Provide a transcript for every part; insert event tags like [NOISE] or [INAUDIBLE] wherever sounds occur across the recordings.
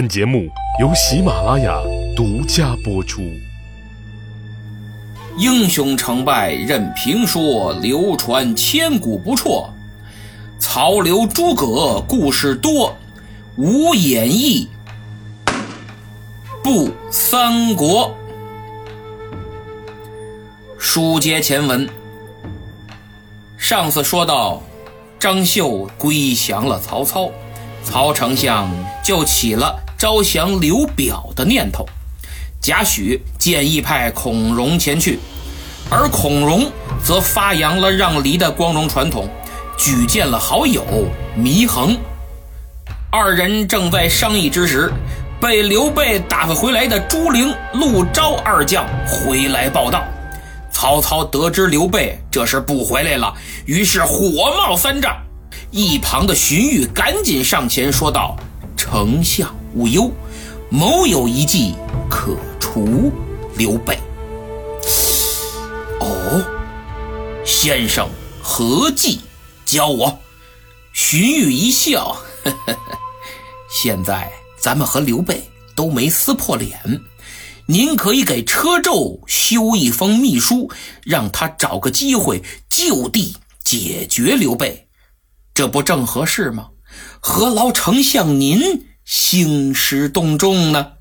本节目由喜马拉雅独家播出。英雄成败任评说，流传千古不辍。曹刘诸葛故事多，无演义不三国。书接前文，上次说到，张绣归降了曹操，曹丞相就起了招降刘表的念头。贾诩建议派孔融前去，而孔融则发扬了让梨的光荣传统，举荐了好友祢衡。二人正在商议之时，被刘备打发回来的朱灵、陆昭二将回来报道。曹操得知刘备这是不回来了，于是火冒三丈。一旁的荀彧赶紧上前说道：“丞相无忧，某有一计可除刘备。”哦，先生何计？教我。荀彧一笑，呵呵，现在咱们和刘备都没撕破脸。您可以给车胄修一封密书，让他找个机会就地解决刘备，这不正合适吗？何劳丞相您兴师动众呢？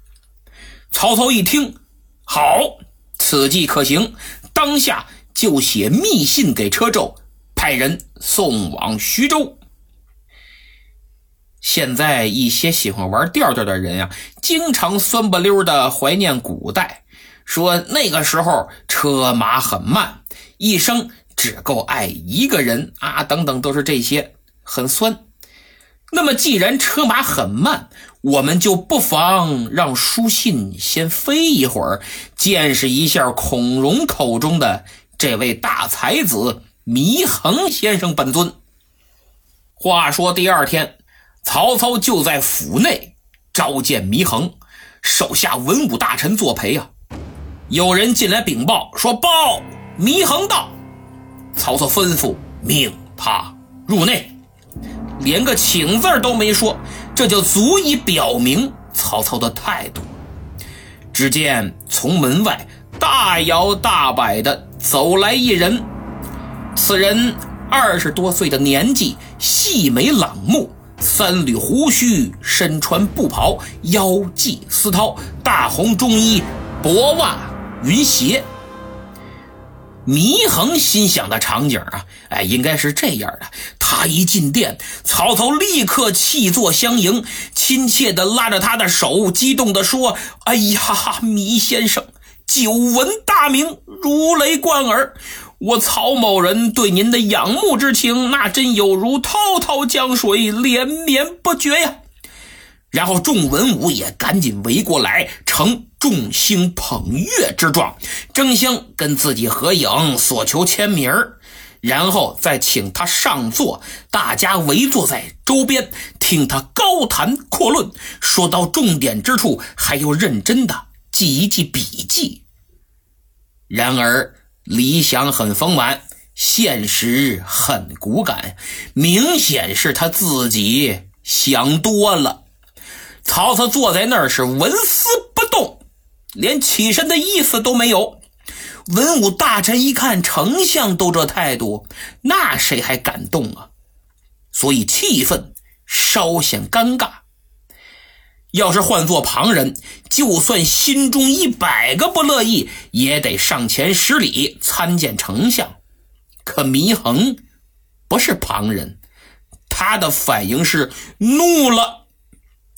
曹操一听，好，此计可行，当下就写密信给车胄，派人送往徐州。现在一些喜欢玩调调的人呀，经常酸不溜的怀念古代，说那个时候车马很慢，一生只够爱一个人啊，等等，都是这些，很酸。那么既然车马很慢，我们就不妨让书信先飞一会儿，见识一下孔融口中的这位大才子祢衡先生本尊。话说第二天。曹操就在府内召见祢衡，手下文武大臣作陪啊。有人进来禀报说：“报，祢衡到。”曹操吩咐命他入内，连个请字都没说，这就足以表明曹操的态度。只见从门外大摇大摆的走来一人，此人二十多岁的年纪，细眉朗目。三缕胡须，身穿布袍，腰系丝绦，大红中衣，薄袜云鞋。祢衡心想的场景啊，哎，应该是这样的：他一进殿，曹操立刻气作相迎，亲切地拉着他的手，激动地说：“哎呀，祢先生，久闻大名，如雷贯耳。”我曹某人对您的仰慕之情，那真有如滔滔江水，连绵不绝呀。然后众文武也赶紧围过来，呈众星捧月之状，争相跟自己合影，索求签名然后再请他上座，大家围坐在周边，听他高谈阔论，说到重点之处，还要认真的记一记笔记。然而。理想很丰满，现实很骨感，明显是他自己想多了。曹操坐在那儿是纹丝不动，连起身的意思都没有。文武大臣一看丞相都这态度，那谁还敢动啊？所以气氛稍显尴尬。要是换做旁人，就算心中一百个不乐意，也得上前施礼参见丞相。可祢衡不是旁人，他的反应是怒了。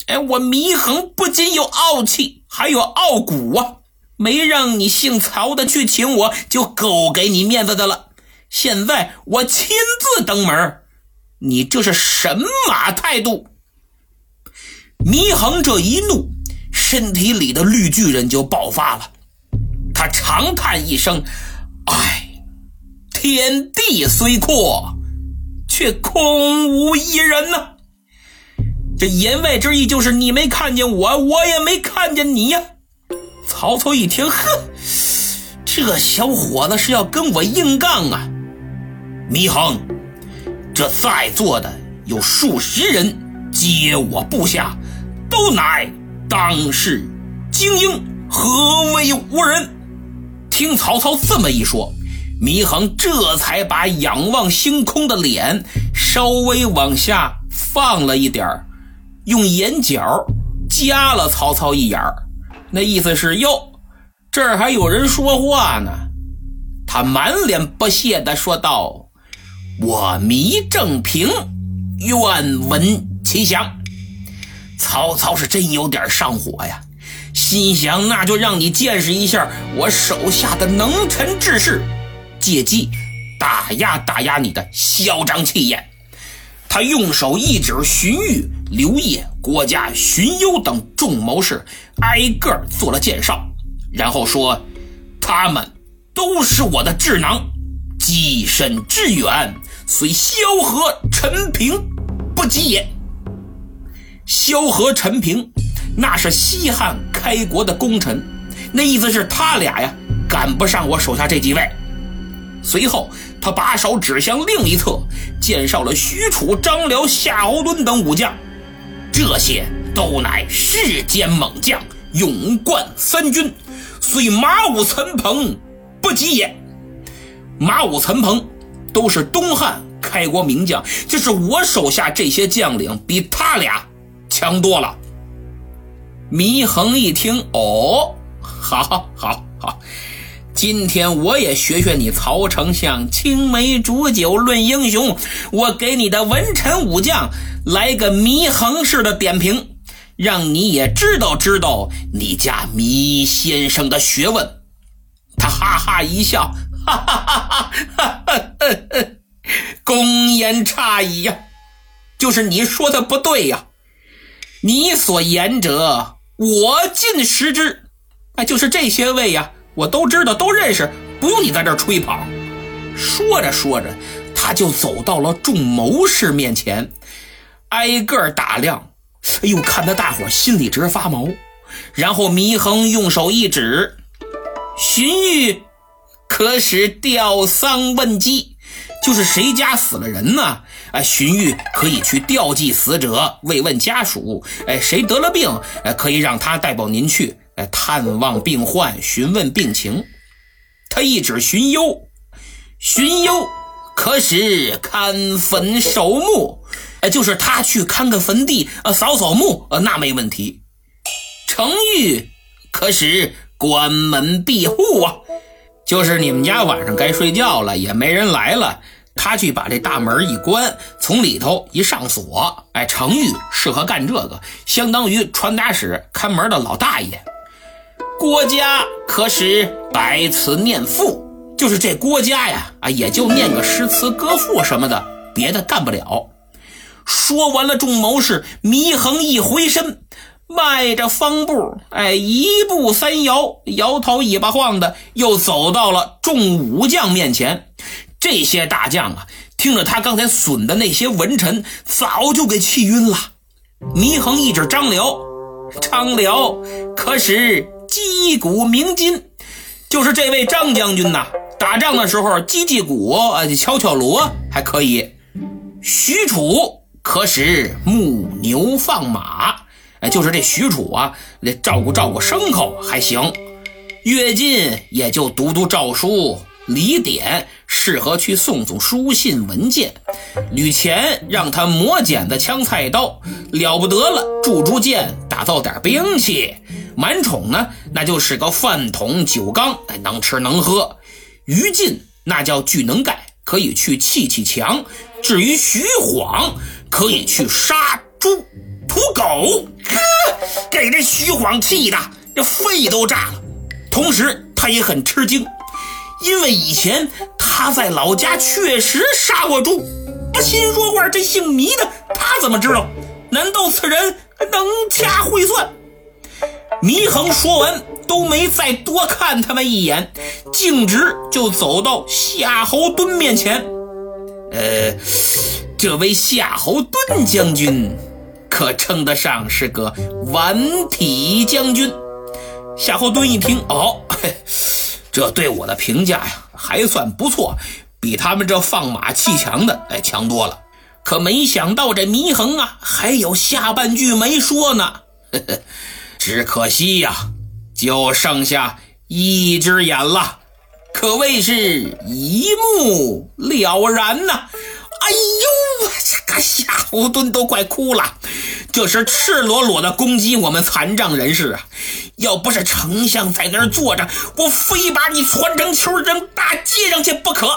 哎，我祢衡不仅有傲气，还有傲骨啊！没让你姓曹的去请我，就够给你面子的了。现在我亲自登门，你这是神马态度？祢衡这一怒，身体里的绿巨人就爆发了。他长叹一声：“唉，天地虽阔，却空无一人呐。”这言外之意就是你没看见我，我也没看见你呀。曹操一听，呵，这小伙子是要跟我硬杠啊！祢衡，这在座的有数十人，皆我部下。都乃当世精英，何为无人？听曹操这么一说，祢衡这才把仰望星空的脸稍微往下放了一点用眼角夹了曹操一眼那意思是哟，这儿还有人说话呢。他满脸不屑地说道：“我祢正平，愿闻其详。”曹操是真有点上火呀，心想那就让你见识一下我手下的能臣志士，借机打压打压你的嚣张气焰。他用手一指荀彧、刘烨、郭嘉、荀攸等众谋士，挨个做了介绍，然后说：“他们都是我的智囊，跻身致远，虽萧何、陈平不及也。”萧何、陈平，那是西汉开国的功臣，那意思是他俩呀赶不上我手下这几位。随后，他把手指向另一侧，介绍了许褚、张辽、夏侯惇等武将，这些都乃世间猛将，勇冠三军，虽马武、岑彭不及也。马武、岑彭都是东汉开国名将，就是我手下这些将领比他俩。强多了。祢衡一听，哦，好好，好，好，今天我也学学你曹丞相青梅煮酒论英雄，我给你的文臣武将来个祢衡式的点评，让你也知道知道你家祢先生的学问。他哈哈一笑，哈哈哈哈哈哈，公言差矣呀，就是你说的不对呀。你所言者，我尽识之。哎，就是这些位呀，我都知道，都认识，不用你在这吹捧。说着说着，他就走到了众谋士面前，挨个打量。哎呦，看得大伙心里直发毛。然后祢衡用手一指：“荀彧，可使吊丧问祭。”就是谁家死了人呢？啊，荀彧可以去吊祭死者，慰问家属。哎，谁得了病，哎，可以让他代表您去，哎，探望病患，询问病情。他一指荀攸，荀攸可使看坟守墓，哎，就是他去看个坟地，呃，扫扫墓，呃，那没问题。程昱可使关门闭户啊。就是你们家晚上该睡觉了，也没人来了，他去把这大门一关，从里头一上锁。哎，程昱适合干这个，相当于传达室看门的老大爷。郭嘉可使白词念赋，就是这郭嘉呀，啊，也就念个诗词歌赋什么的，别的干不了。说完了众谋士，祢衡一回身。迈着方步，哎，一步三摇，摇头尾巴晃的，又走到了众武将面前。这些大将啊，听着他刚才损的那些文臣，早就给气晕了。祢衡一指张辽，张辽可使击鼓鸣金，就是这位张将军呐，打仗的时候击击鼓，敲敲锣还可以。许褚可使牧牛放马。哎，就是这许褚啊，得照顾照顾牲口还行。乐进也就读读诏书，李典适合去送送书信文件，吕虔让他磨剪子、枪菜刀，了不得了。铸铸剑，打造点兵器。满宠呢，那就是个饭桶酒缸，能吃能喝。于禁那叫巨能盖，可以去砌砌墙。至于徐晃，可以去杀猪。屠狗，呵给这徐晃气的这肺都炸了。同时，他也很吃惊，因为以前他在老家确实杀过猪。心说话，这姓糜的，他怎么知道？难道此人能掐会算？祢衡说完，都没再多看他们一眼，径直就走到夏侯惇面前。呃，这位夏侯惇将军。可称得上是个顽体将军。夏侯惇一听，哦，这对我的评价呀，还算不错，比他们这放马砌墙的哎强多了。可没想到这祢衡啊，还有下半句没说呢。[LAUGHS] 只可惜呀，就剩下一只眼了，可谓是一目了然呐！哎呦，这个夏侯惇都快哭了，这是赤裸裸的攻击我们残障人士啊！要不是丞相在那儿坐着，我非把你穿成球扔大街上去不可！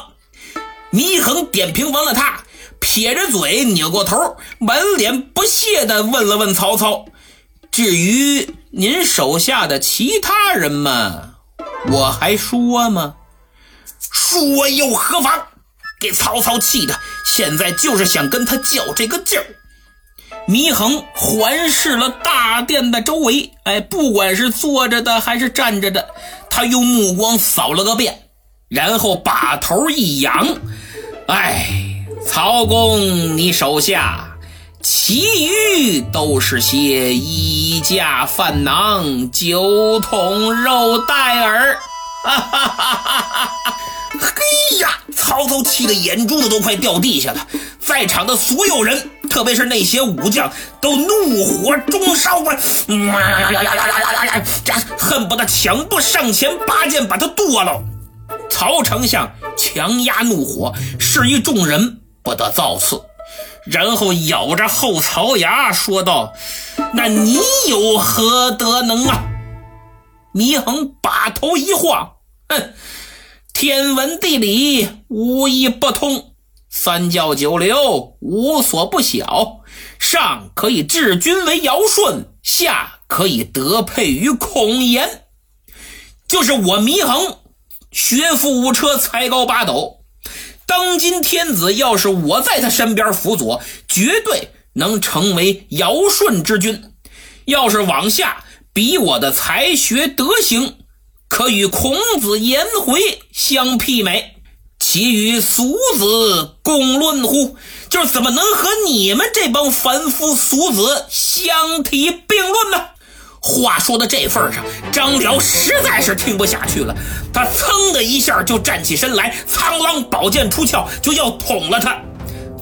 祢衡点评完了他。撇着嘴，扭过头，满脸不屑地问了问曹操：“至于您手下的其他人们，我还说吗？说又何妨？”给曹操气的，现在就是想跟他较这个劲儿。祢衡环视了大殿的周围，哎，不管是坐着的还是站着的，他用目光扫了个遍，然后把头一扬，哎。曹公，你手下其余都是些衣架饭囊、酒桶肉袋儿。哈哈哈哈哈！嘿呀，曹操气得眼珠子都快掉地下了。在场的所有人，特别是那些武将，都怒火中烧啊！呀呀呀呀呀呀呀！恨不得抢步上前，拔剑把他剁了。曹丞相强压怒火，示意众人。不得造次，然后咬着后槽牙说道：“那你有何德能啊？”祢衡把头一晃，哼，天文地理无一不通，三教九流无所不晓，上可以治君为尧舜，下可以德配于孔颜，就是我祢衡，学富五车，才高八斗。当今天子要是我在他身边辅佐，绝对能成为尧舜之君。要是往下比我的才学德行，可与孔子颜回相媲美，其与俗子共论乎？就是怎么能和你们这帮凡夫俗子相提并论呢？话说到这份上，张辽实在是听不下去了。他噌的一下就站起身来，苍啷宝剑出鞘，就要捅了他。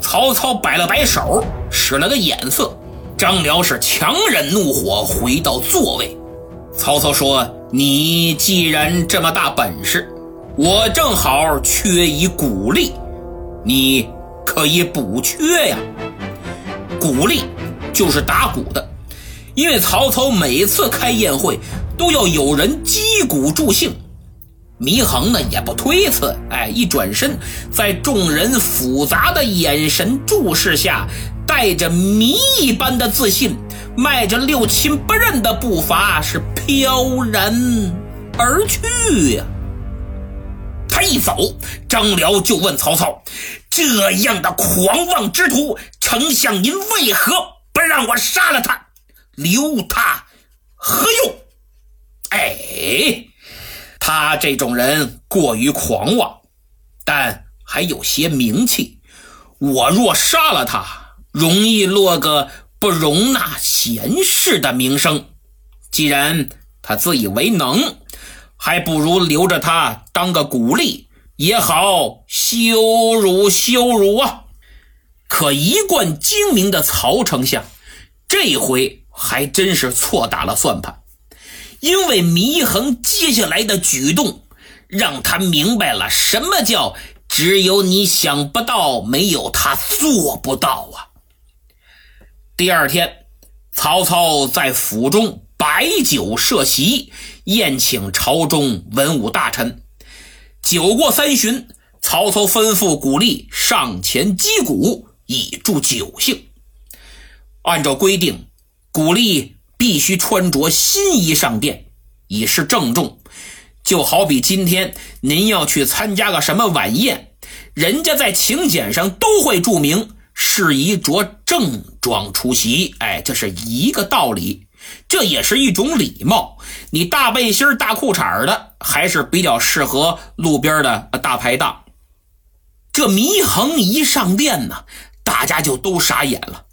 曹操摆了摆手，使了个眼色。张辽是强忍怒火回到座位。曹操说：“你既然这么大本事，我正好缺一鼓励，你可以补缺呀。鼓励就是打鼓的。”因为曹操每次开宴会都要有人击鼓助兴，祢衡呢也不推辞，哎，一转身，在众人复杂的眼神注视下，带着谜一般的自信，迈着六亲不认的步伐是飘然而去呀。他一走，张辽就问曹操：“这样的狂妄之徒，丞相您为何不让我杀了他？”留他何用？哎，他这种人过于狂妄，但还有些名气。我若杀了他，容易落个不容纳贤士的名声。既然他自以为能，还不如留着他当个鼓励，也好羞辱羞辱啊！可一贯精明的曹丞相，这回。还真是错打了算盘，因为祢衡接下来的举动，让他明白了什么叫只有你想不到，没有他做不到啊。第二天，曹操在府中摆酒设席，宴请朝中文武大臣。酒过三巡，曹操吩咐鼓励上前击鼓，以助酒兴。按照规定。古励必须穿着新衣上殿，以示郑重。就好比今天您要去参加个什么晚宴，人家在请柬上都会注明适宜着正装出席。哎，这是一个道理，这也是一种礼貌。你大背心大裤衩的，还是比较适合路边的大排档。这祢衡一上殿呢，大家就都傻眼了。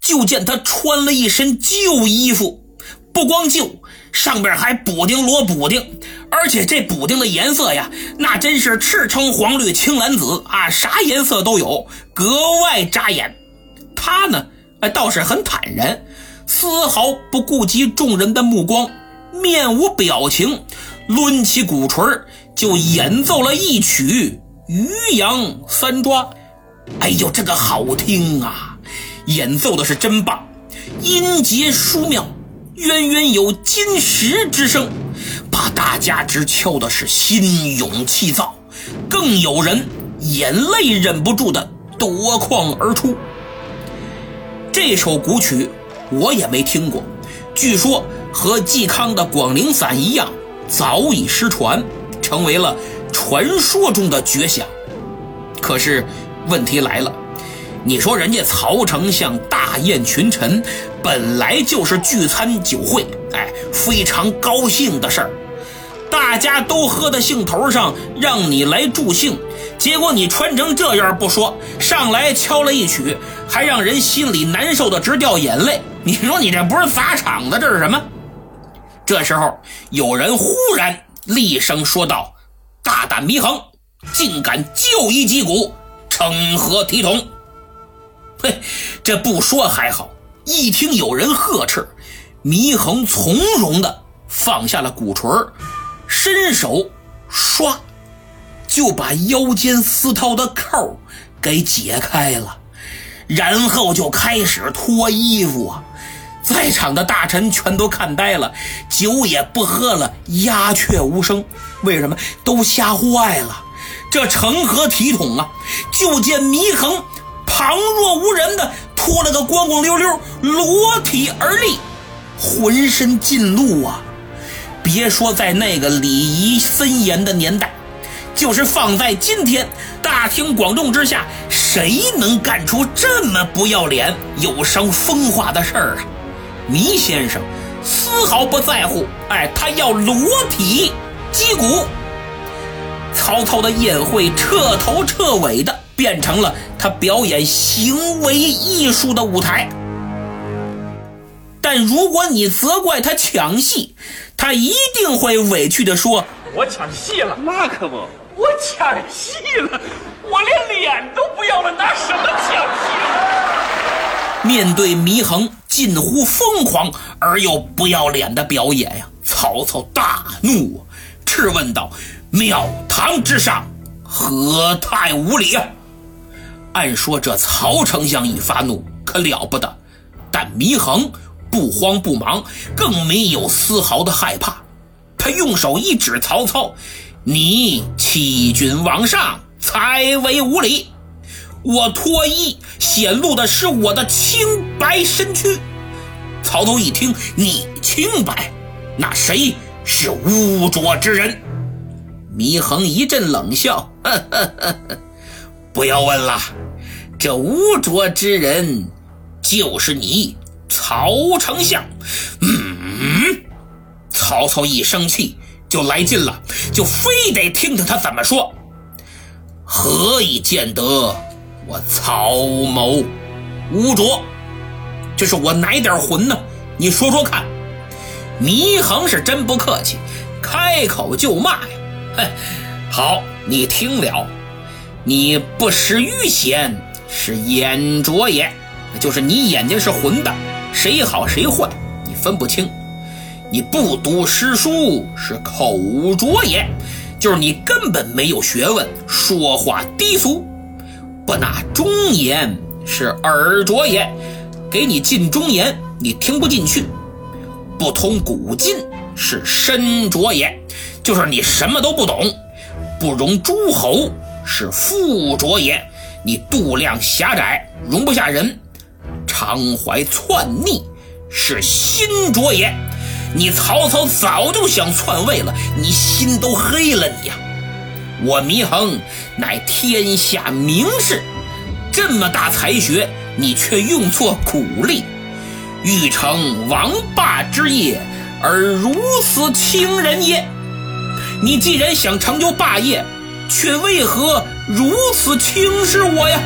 就见他穿了一身旧衣服，不光旧，上边还补丁罗补丁，而且这补丁的颜色呀，那真是赤橙黄绿青蓝紫啊，啥颜色都有，格外扎眼。他呢，倒是很坦然，丝毫不顾及众人的目光，面无表情，抡起鼓槌就演奏了一曲《渔阳三抓》。哎呦，这个好听啊！演奏的是真棒，音节舒妙，渊渊有金石之声，把大家直敲的是心涌气躁，更有人眼泪忍不住的夺眶而出。这首古曲我也没听过，据说和嵇康的《广陵散》一样，早已失传，成为了传说中的绝响。可是问题来了。你说人家曹丞相大宴群臣，本来就是聚餐酒会，哎，非常高兴的事儿，大家都喝的兴头上，让你来助兴，结果你穿成这样不说，上来敲了一曲，还让人心里难受的直掉眼泪。你说你这不是砸场子，这是什么？这时候有人忽然厉声说道：“大胆祢衡，竟敢就一击鼓，成何体统？” [LAUGHS] 嘿，这不说还好，一听有人呵斥，祢衡从容的放下了鼓槌伸手唰就把腰间丝绦的扣给解开了，然后就开始脱衣服啊！在场的大臣全都看呆了，酒也不喝了，鸦雀无声。为什么？都吓坏了，这成何体统啊！就见祢衡。旁若无人的脱了个光光溜溜，裸体而立，浑身尽露啊！别说在那个礼仪森严的年代，就是放在今天，大庭广众之下，谁能干出这么不要脸、有伤风化的事儿啊？倪先生丝毫不在乎，哎，他要裸体击鼓。曹操的宴会彻头彻尾的。变成了他表演行为艺术的舞台，但如果你责怪他抢戏，他一定会委屈地说：“我抢戏了，那可不，我抢戏了，我连脸都不要了，拿什么抢戏？”面对祢衡近乎疯狂而又不要脸的表演呀，曹操大怒，斥问道：“庙堂之上，何太无礼啊！”按说这曹丞相一发怒可了不得，但祢衡不慌不忙，更没有丝毫的害怕。他用手一指曹操：“你欺君罔上，才为无礼。我脱衣显露的是我的清白身躯。”曹操一听你清白，那谁是污浊之人？祢衡一阵冷笑：“呵呵呵呵。”不要问了，这污浊之人就是你，曹丞相。嗯，曹操一生气就来劲了，就非得听听他怎么说。何以见得我曹某污浊？这是我哪点魂呢？你说说看。祢衡是真不客气，开口就骂呀！哼，好，你听了。你不识愚贤，是眼拙也，就是你眼睛是混的，谁好谁坏你分不清。你不读诗书，是口拙也，就是你根本没有学问，说话低俗。不纳忠言，是耳拙也，给你进忠言，你听不进去。不通古今，是身拙也，就是你什么都不懂，不容诸侯。是附着也，你度量狭窄，容不下人；常怀篡逆，是心浊也。你曹操早就想篡位了，你心都黑了你呀！我祢衡乃天下名士，这么大才学，你却用错苦力，欲成王霸之业，而如此轻人也。你既然想成就霸业，却为何如此轻视我呀？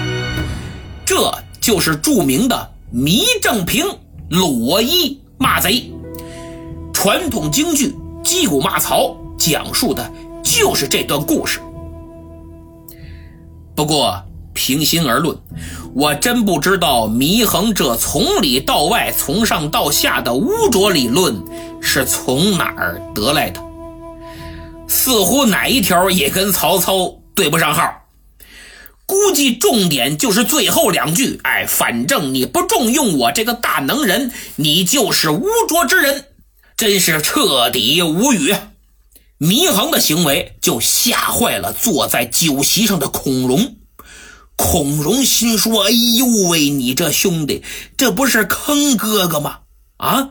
这就是著名的糜正平裸衣骂贼。传统京剧《击鼓骂曹》讲述的就是这段故事。不过平心而论，我真不知道祢衡这从里到外、从上到下的污浊理论是从哪儿得来的，似乎哪一条也跟曹操对不上号。估计重点就是最后两句，哎，反正你不重用我这个大能人，你就是污浊之人，真是彻底无语。祢衡的行为就吓坏了坐在酒席上的孔融。孔融心说：“哎呦喂，你这兄弟，这不是坑哥哥吗？啊，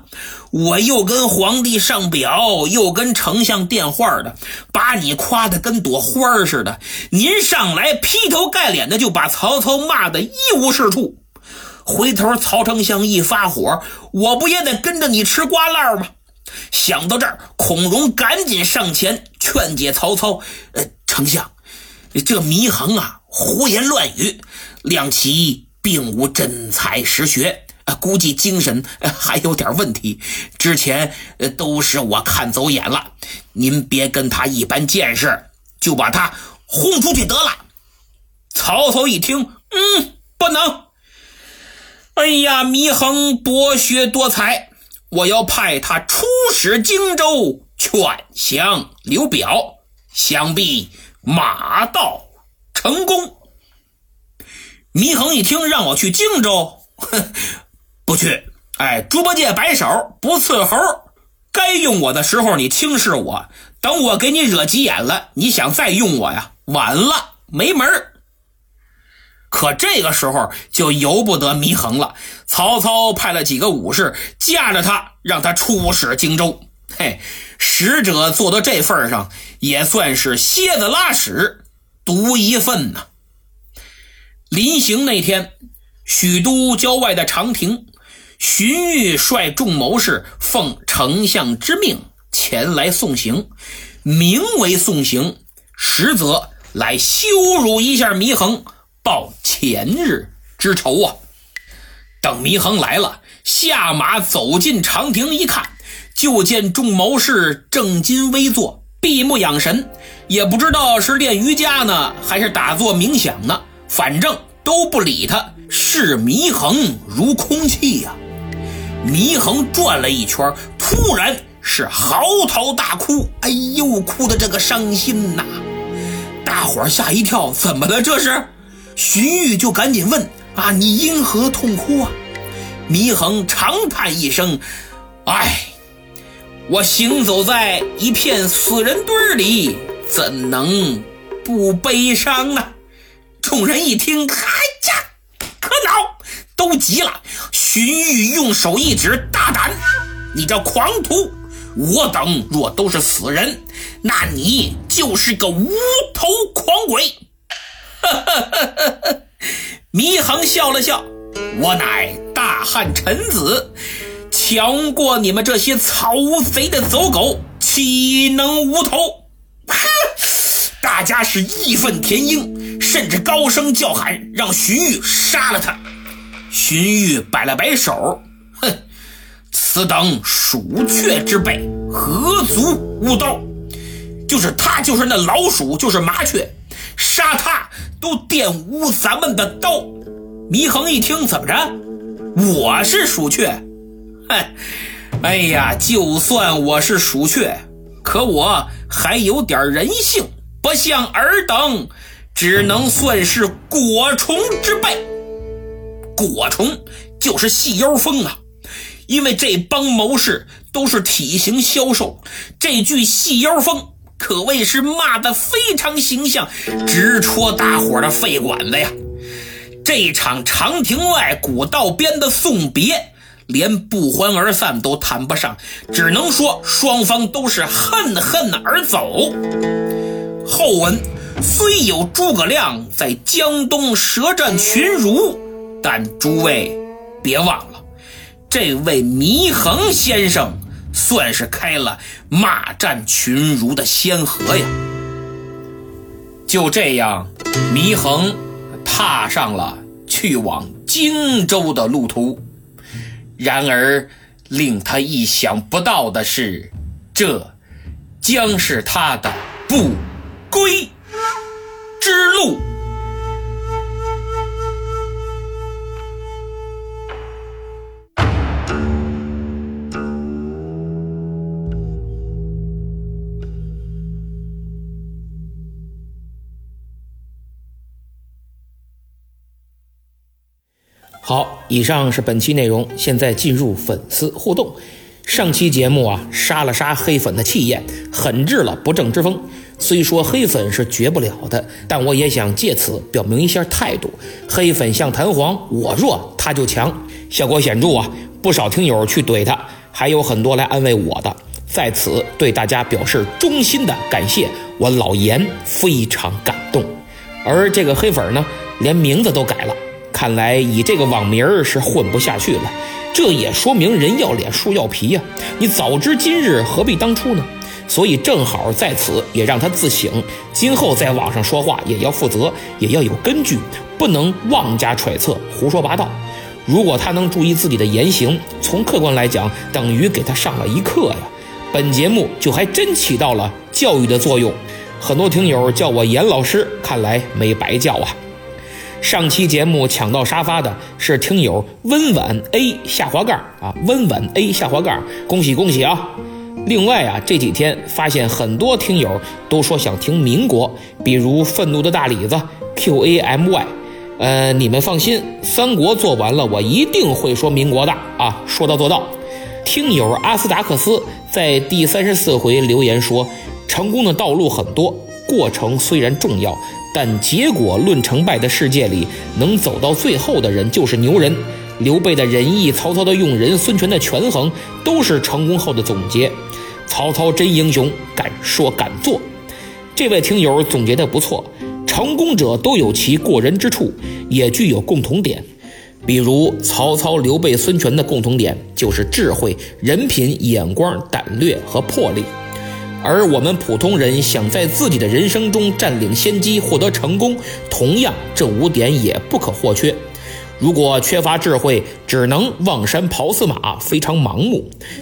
我又跟皇帝上表，又跟丞相电话的，把你夸的跟朵花似的。您上来劈头盖脸的就把曹操骂的一无是处。回头曹丞相一发火，我不也得跟着你吃瓜烂吗？”想到这儿，孔融赶紧上前劝解曹操：“呃，丞相，这祢衡啊。”胡言乱语，亮其并无真才实学，估计精神还有点问题。之前都是我看走眼了，您别跟他一般见识，就把他轰出去得了。曹操一听，嗯，不能。哎呀，祢衡博学多才，我要派他出使荆州，劝降刘表，想必马到。成功。祢衡一听让我去荆州，哼，不去。哎，猪八戒摆手不伺候。该用我的时候你轻视我，等我给你惹急眼了，你想再用我呀？晚了，没门可这个时候就由不得祢衡了。曹操派了几个武士架着他，让他出使荆州。嘿，使者做到这份上，也算是蝎子拉屎。独一份呐！临行那天，许都郊外的长亭，荀彧率众谋士奉丞相之命前来送行，名为送行，实则来羞辱一下祢衡，报前日之仇啊！等祢衡来了，下马走进长亭，一看，就见众谋士正襟危坐，闭目养神。也不知道是练瑜伽呢，还是打坐冥想呢，反正都不理他，视祢衡如空气呀。祢衡转了一圈，突然是嚎啕大哭，哎呦，哭的这个伤心呐！大伙吓一跳，怎么了？这是？荀彧就赶紧问啊，你因何痛哭啊？祢衡长叹一声，唉，我行走在一片死人堆里。怎能不悲伤呢？众人一听，哎呀，可恼，都急了。荀彧用手一指：“大胆！你这狂徒！我等若都是死人，那你就是个无头狂鬼！”哈哈哈哈哈！祢衡笑了笑：“我乃大汉臣子，强过你们这些草贼的走狗，岂能无头？” [LAUGHS] 大家是义愤填膺，甚至高声叫喊，让荀彧杀了他。荀彧摆了摆手，哼，此等鼠雀之辈，何足无刀？就是他，就是那老鼠，就是麻雀，杀他都玷污咱们的刀。祢衡一听，怎么着？我是鼠雀？哼，哎呀，就算我是鼠雀，可我还有点人性。不像尔等，只能算是果虫之辈。果虫就是细腰蜂啊，因为这帮谋士都是体型消瘦，这句细腰蜂可谓是骂得非常形象，直戳大伙的肺管子呀。这场长亭外古道边的送别，连不欢而散都谈不上，只能说双方都是恨恨而走。后文虽有诸葛亮在江东舌战群儒，但诸位别忘了，这位祢衡先生算是开了骂战群儒的先河呀。就这样，祢衡踏上了去往荆州的路途。然而，令他意想不到的是，这将是他的不。归之路。好，以上是本期内容，现在进入粉丝互动。上期节目啊，杀了杀黑粉的气焰，狠治了不正之风。虽说黑粉是绝不了的，但我也想借此表明一下态度：黑粉像弹簧，我弱他就强，效果显著啊！不少听友去怼他，还有很多来安慰我的，在此对大家表示衷心的感谢，我老严非常感动。而这个黑粉呢，连名字都改了。看来以这个网名是混不下去了，这也说明人要脸树要皮呀！你早知今日何必当初呢？所以正好在此也让他自省，今后在网上说话也要负责，也要有根据，不能妄加揣测、胡说八道。如果他能注意自己的言行，从客观来讲，等于给他上了一课呀。本节目就还真起到了教育的作用。很多听友叫我严老师，看来没白叫啊。上期节目抢到沙发的是听友温婉 A 下滑盖啊，温婉 A 下滑盖，恭喜恭喜啊！另外啊，这几天发现很多听友都说想听民国，比如愤怒的大李子 Q A M Y，呃，你们放心，三国做完了，我一定会说民国的啊，说到做到。听友阿斯达克斯在第三十四回留言说，成功的道路很多，过程虽然重要。但结果论成败的世界里，能走到最后的人就是牛人。刘备的仁义，曹操的用人，孙权的权衡，都是成功后的总结。曹操真英雄，敢说敢做。这位听友总结的不错，成功者都有其过人之处，也具有共同点。比如曹操、刘备、孙权的共同点就是智慧、人品、眼光、胆略和魄力。而我们普通人想在自己的人生中占领先机、获得成功，同样这五点也不可或缺。如果缺乏智慧，只能望山跑死马，非常盲目；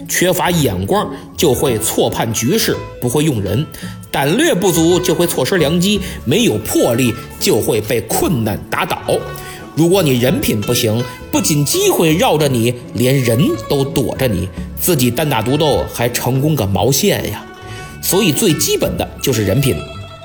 缺乏眼光，就会错判局势，不会用人；胆略不足，就会错失良机；没有魄力，就会被困难打倒。如果你人品不行，不仅机会绕着你，连人都躲着你，自己单打独斗还成功个毛线呀！所以最基本的就是人品。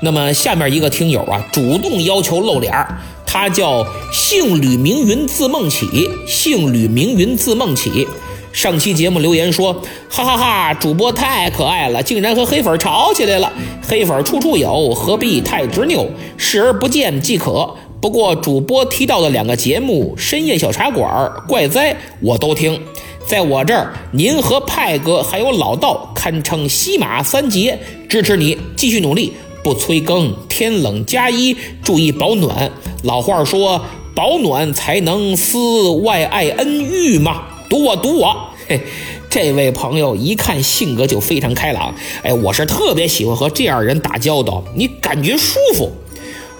那么下面一个听友啊，主动要求露脸儿，他叫姓吕名云字梦起，姓吕名云字梦起。上期节目留言说，哈哈哈，主播太可爱了，竟然和黑粉吵起来了。黑粉处处有，何必太执拗？视而不见即可。不过主播提到的两个节目《深夜小茶馆》《怪哉》，我都听。在我这儿，您和派哥还有老道堪称西马三杰，支持你继续努力，不催更，天冷加衣，注意保暖。老话说，保暖才能思外爱恩遇嘛。[LAUGHS] 赌我，赌我。嘿，[LAUGHS] 这位朋友一看性格就非常开朗，哎，我是特别喜欢和这样人打交道，你感觉舒服。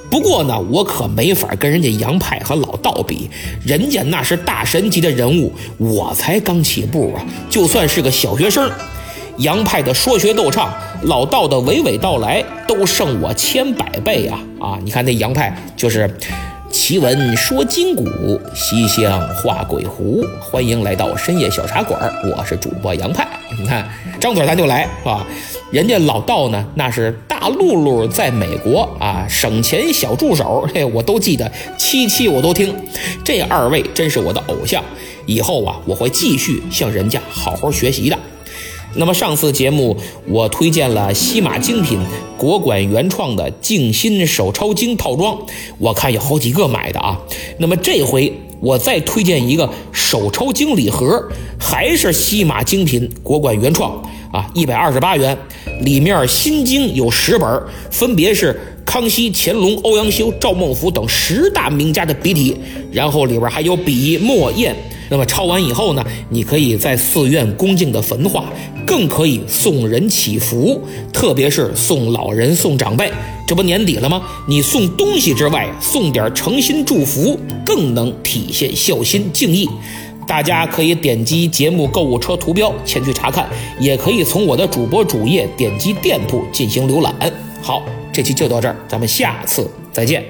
不过呢，我可没法跟人家杨派和老道比，人家那是大神级的人物，我才刚起步啊，就算是个小学生。杨派的说学逗唱，老道的娓娓道来，都胜我千百倍啊！啊，你看那杨派就是。奇闻说今古，西厢画鬼狐。欢迎来到深夜小茶馆，我是主播杨派。你看，张嘴咱就来，是吧？人家老道呢，那是大露露在美国啊，省钱小助手，嘿，我都记得，期期我都听。这二位真是我的偶像，以后啊，我会继续向人家好好学习的。那么上次节目我推荐了西马精品国馆原创的静心手抄经套装，我看有好几个买的啊。那么这回我再推荐一个手抄经礼盒，还是西马精品国馆原创啊，一百二十八元，里面心经有十本，分别是康熙、乾隆、欧阳修、赵孟頫等十大名家的笔体，然后里边还有笔墨砚。那么抄完以后呢，你可以在寺院恭敬的焚化，更可以送人祈福，特别是送老人、送长辈。这不年底了吗？你送东西之外，送点诚心祝福，更能体现孝心敬意。大家可以点击节目购物车图标前去查看，也可以从我的主播主页点击店铺进行浏览。好，这期就到这儿，咱们下次再见。